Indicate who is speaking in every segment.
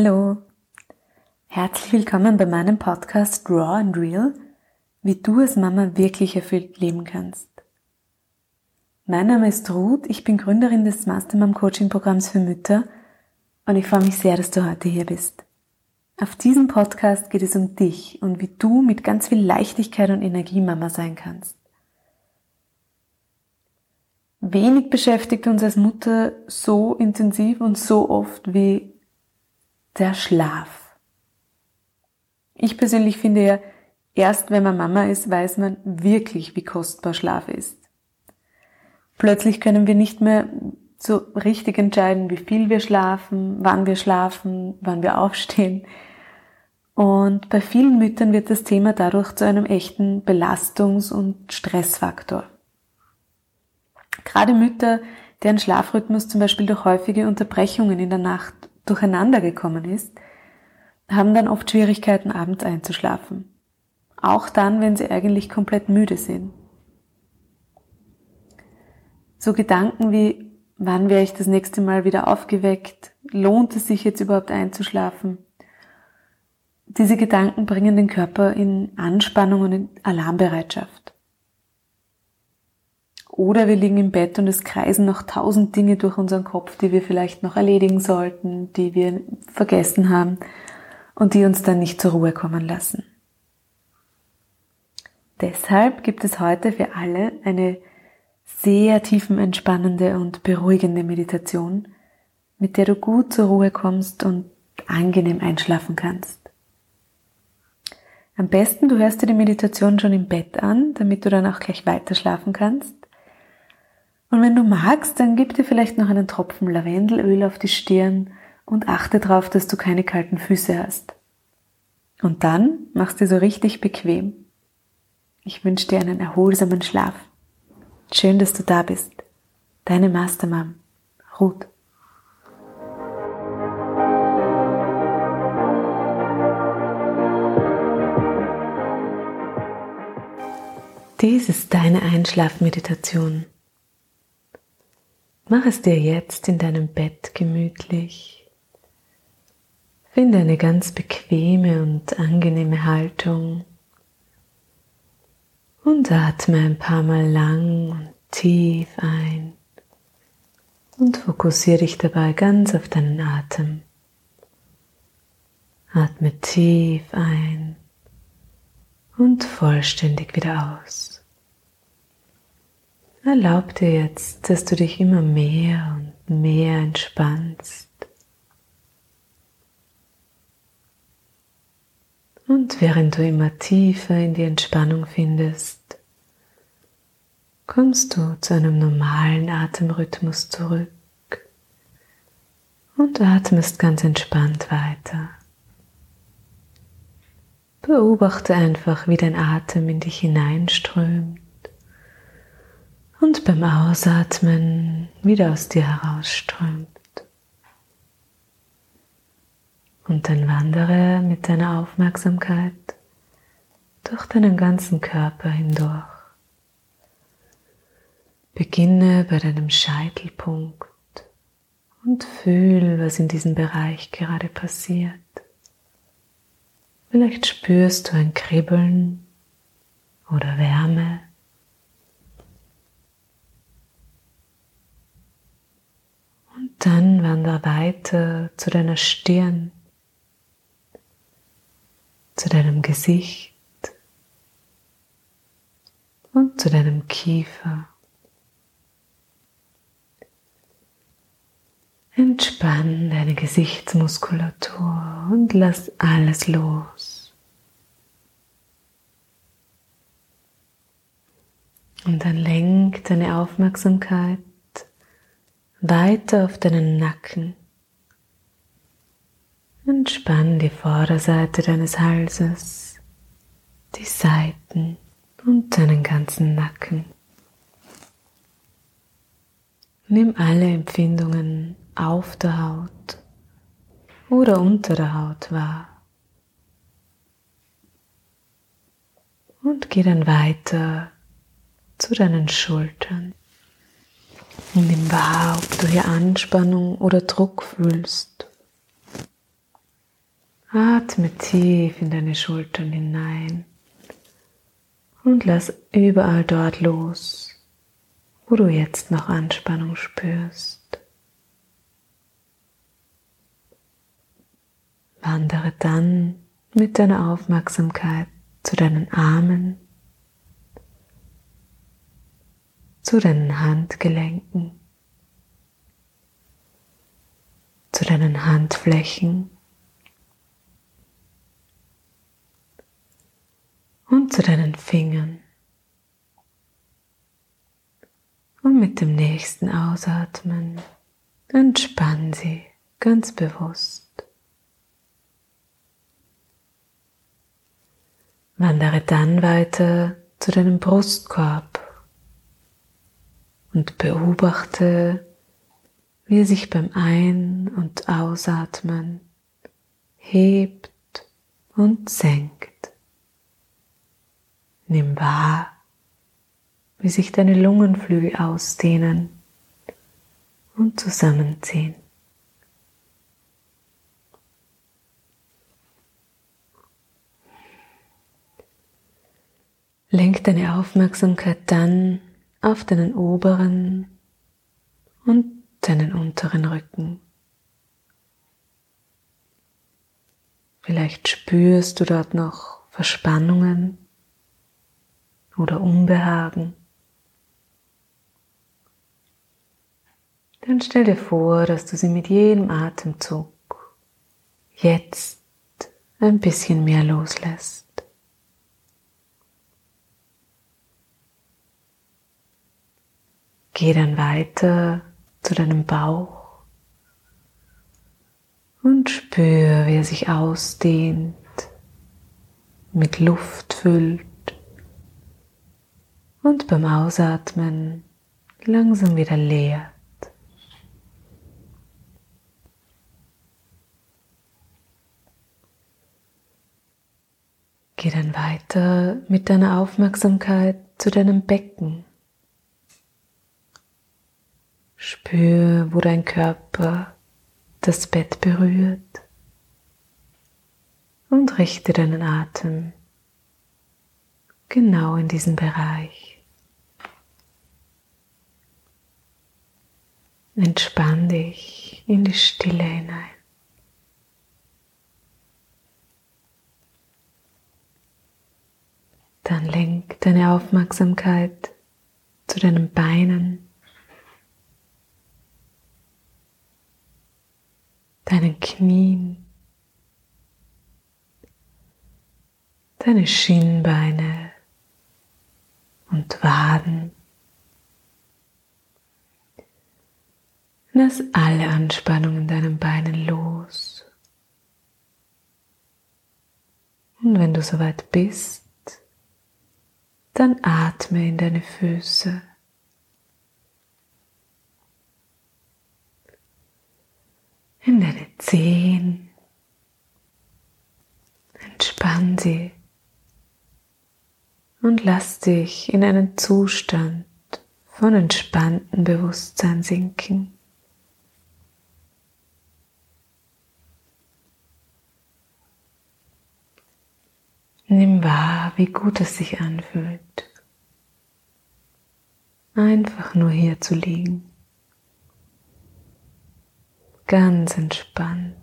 Speaker 1: Hallo, herzlich willkommen bei meinem Podcast Raw and Real, wie du als Mama wirklich erfüllt leben kannst. Mein Name ist Ruth, ich bin Gründerin des Mastermom Coaching Programms für Mütter und ich freue mich sehr, dass du heute hier bist. Auf diesem Podcast geht es um dich und wie du mit ganz viel Leichtigkeit und Energie Mama sein kannst. Wenig beschäftigt uns als Mutter so intensiv und so oft wie der Schlaf. Ich persönlich finde ja, erst wenn man Mama ist, weiß man wirklich, wie kostbar Schlaf ist. Plötzlich können wir nicht mehr so richtig entscheiden, wie viel wir schlafen, wann wir schlafen, wann wir aufstehen. Und bei vielen Müttern wird das Thema dadurch zu einem echten Belastungs- und Stressfaktor. Gerade Mütter, deren Schlafrhythmus zum Beispiel durch häufige Unterbrechungen in der Nacht durcheinander gekommen ist, haben dann oft Schwierigkeiten, abends einzuschlafen. Auch dann, wenn sie eigentlich komplett müde sind. So Gedanken wie, wann wäre ich das nächste Mal wieder aufgeweckt? Lohnt es sich jetzt überhaupt einzuschlafen? Diese Gedanken bringen den Körper in Anspannung und in Alarmbereitschaft. Oder wir liegen im Bett und es kreisen noch tausend Dinge durch unseren Kopf, die wir vielleicht noch erledigen sollten, die wir vergessen haben und die uns dann nicht zur Ruhe kommen lassen. Deshalb gibt es heute für alle eine sehr tiefenentspannende und beruhigende Meditation, mit der du gut zur Ruhe kommst und angenehm einschlafen kannst. Am besten du hörst dir die Meditation schon im Bett an, damit du dann auch gleich weiter schlafen kannst. Und wenn du magst, dann gib dir vielleicht noch einen Tropfen Lavendelöl auf die Stirn und achte darauf, dass du keine kalten Füße hast. Und dann machst du so richtig bequem. Ich wünsche dir einen erholsamen Schlaf. Schön, dass du da bist. Deine Mastermom, Ruth. Dies ist deine Einschlafmeditation. Mach es dir jetzt in deinem Bett gemütlich. Finde eine ganz bequeme und angenehme Haltung und atme ein paar Mal lang und tief ein und fokussiere dich dabei ganz auf deinen Atem. Atme tief ein und vollständig wieder aus. Erlaub dir jetzt, dass du dich immer mehr und mehr entspannst. Und während du immer tiefer in die Entspannung findest, kommst du zu einem normalen Atemrhythmus zurück und atmest ganz entspannt weiter. Beobachte einfach, wie dein Atem in dich hineinströmt und beim Ausatmen wieder aus dir herausströmt. Und dann wandere mit deiner Aufmerksamkeit durch deinen ganzen Körper hindurch. Beginne bei deinem Scheitelpunkt und fühl, was in diesem Bereich gerade passiert. Vielleicht spürst du ein Kribbeln oder Wärme. Dann wander weiter zu deiner Stirn, zu deinem Gesicht und zu deinem Kiefer. Entspann deine Gesichtsmuskulatur und lass alles los. Und dann lenk deine Aufmerksamkeit weiter auf deinen Nacken. Entspann die Vorderseite deines Halses, die Seiten und deinen ganzen Nacken. Nimm alle Empfindungen auf der Haut oder unter der Haut wahr. Und geh dann weiter zu deinen Schultern. Nimm wahr, ob du hier Anspannung oder Druck fühlst. Atme tief in deine Schultern hinein und lass überall dort los, wo du jetzt noch Anspannung spürst. Wandere dann mit deiner Aufmerksamkeit zu deinen Armen, zu deinen Handgelenken, zu deinen Handflächen und zu deinen Fingern. Und mit dem nächsten Ausatmen entspann sie ganz bewusst. Wandere dann weiter zu deinem Brustkorb und beobachte, wie er sich beim Ein- und Ausatmen hebt und senkt. Nimm wahr, wie sich deine Lungenflügel ausdehnen und zusammenziehen. Lenk deine Aufmerksamkeit dann auf deinen oberen und deinen unteren Rücken. Vielleicht spürst du dort noch Verspannungen oder Unbehagen. Dann stell dir vor, dass du sie mit jedem Atemzug jetzt ein bisschen mehr loslässt. Geh dann weiter zu deinem Bauch und spür, wie er sich ausdehnt, mit Luft füllt und beim Ausatmen langsam wieder leert. Geh dann weiter mit deiner Aufmerksamkeit zu deinem Becken. Spür, wo dein Körper das Bett berührt und richte deinen Atem genau in diesen Bereich. Entspann dich in die Stille hinein. Dann lenk deine Aufmerksamkeit zu deinen Beinen deinen Knien, deine Schienbeine und Waden. Lass alle Anspannung in deinen Beinen los. Und wenn du soweit bist, dann atme in deine Füße. In deine Zehen. Entspann sie und lass dich in einen Zustand von entspanntem Bewusstsein sinken. Nimm wahr, wie gut es sich anfühlt, einfach nur hier zu liegen ganz entspannt.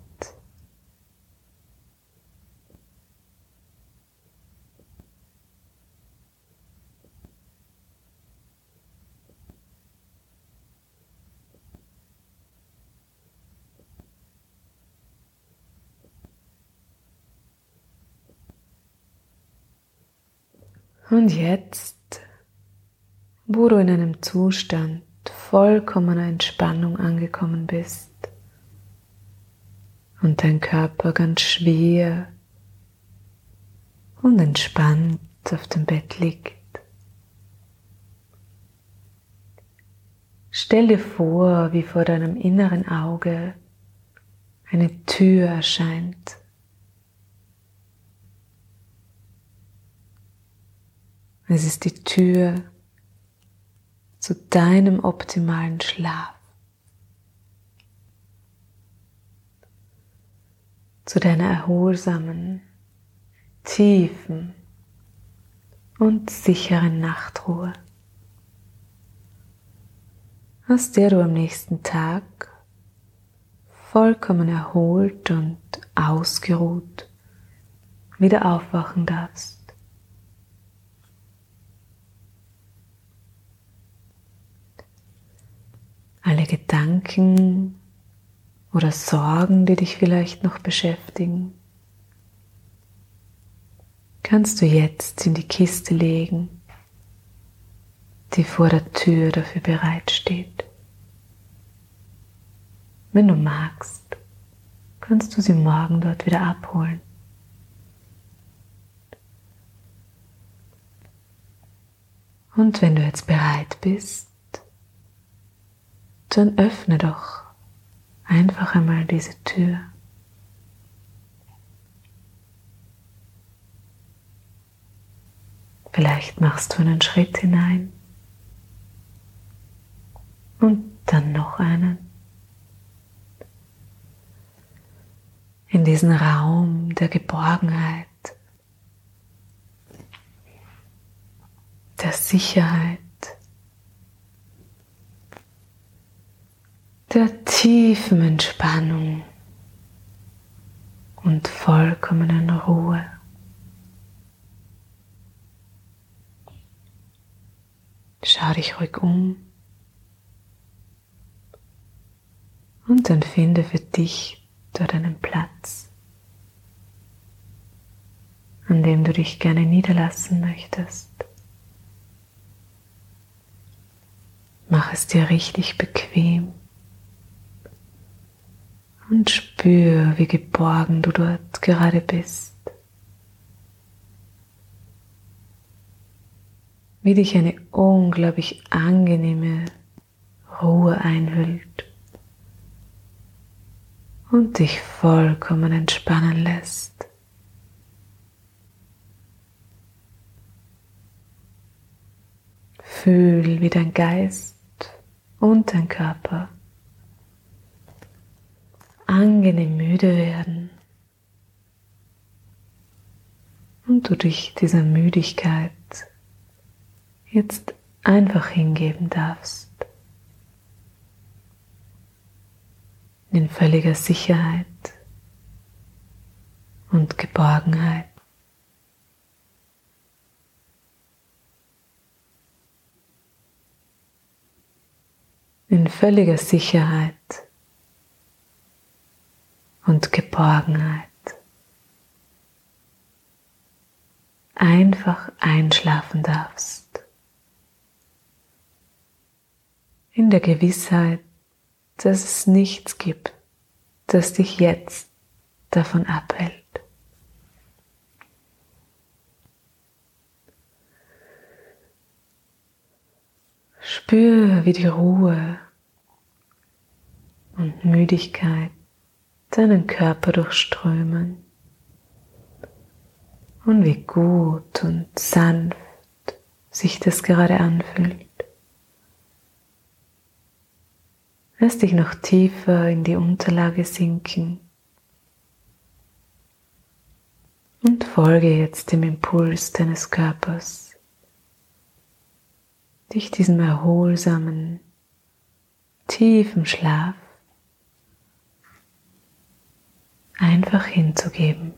Speaker 1: Und jetzt, wo du in einem Zustand vollkommener Entspannung angekommen bist, und dein Körper ganz schwer und entspannt auf dem Bett liegt. Stell dir vor, wie vor deinem inneren Auge eine Tür erscheint. Es ist die Tür zu deinem optimalen Schlaf. Zu deiner erholsamen, tiefen und sicheren Nachtruhe, aus der du am nächsten Tag vollkommen erholt und ausgeruht wieder aufwachen darfst. Alle Gedanken oder Sorgen, die dich vielleicht noch beschäftigen, kannst du jetzt in die Kiste legen, die vor der Tür dafür bereitsteht. Wenn du magst, kannst du sie morgen dort wieder abholen. Und wenn du jetzt bereit bist, dann öffne doch einfach einmal diese Tür. Vielleicht machst du einen Schritt hinein und dann noch einen. In diesen Raum der Geborgenheit, der Sicherheit, der tiefen Entspannung und vollkommenen Ruhe. Schau dich ruhig um und dann finde für dich dort einen Platz, an dem du dich gerne niederlassen möchtest. Mach es dir richtig bequem und spür, wie geborgen du dort gerade bist. Wie dich eine unglaublich angenehme Ruhe einhüllt und dich vollkommen entspannen lässt. Fühl, wie dein Geist und dein Körper angenehm müde werden und du dich dieser Müdigkeit jetzt einfach hingeben darfst. In völliger Sicherheit und Geborgenheit. In völliger Sicherheit und Geborgenheit. Einfach einschlafen darfst. In der Gewissheit, dass es nichts gibt, das dich jetzt davon abhält. Spür, wie die Ruhe und Müdigkeit deinen Körper durchströmen und wie gut und sanft sich das gerade anfühlt. Lass dich noch tiefer in die Unterlage sinken und folge jetzt dem Impuls deines Körpers, dich diesem erholsamen, tiefen Schlaf einfach hinzugeben.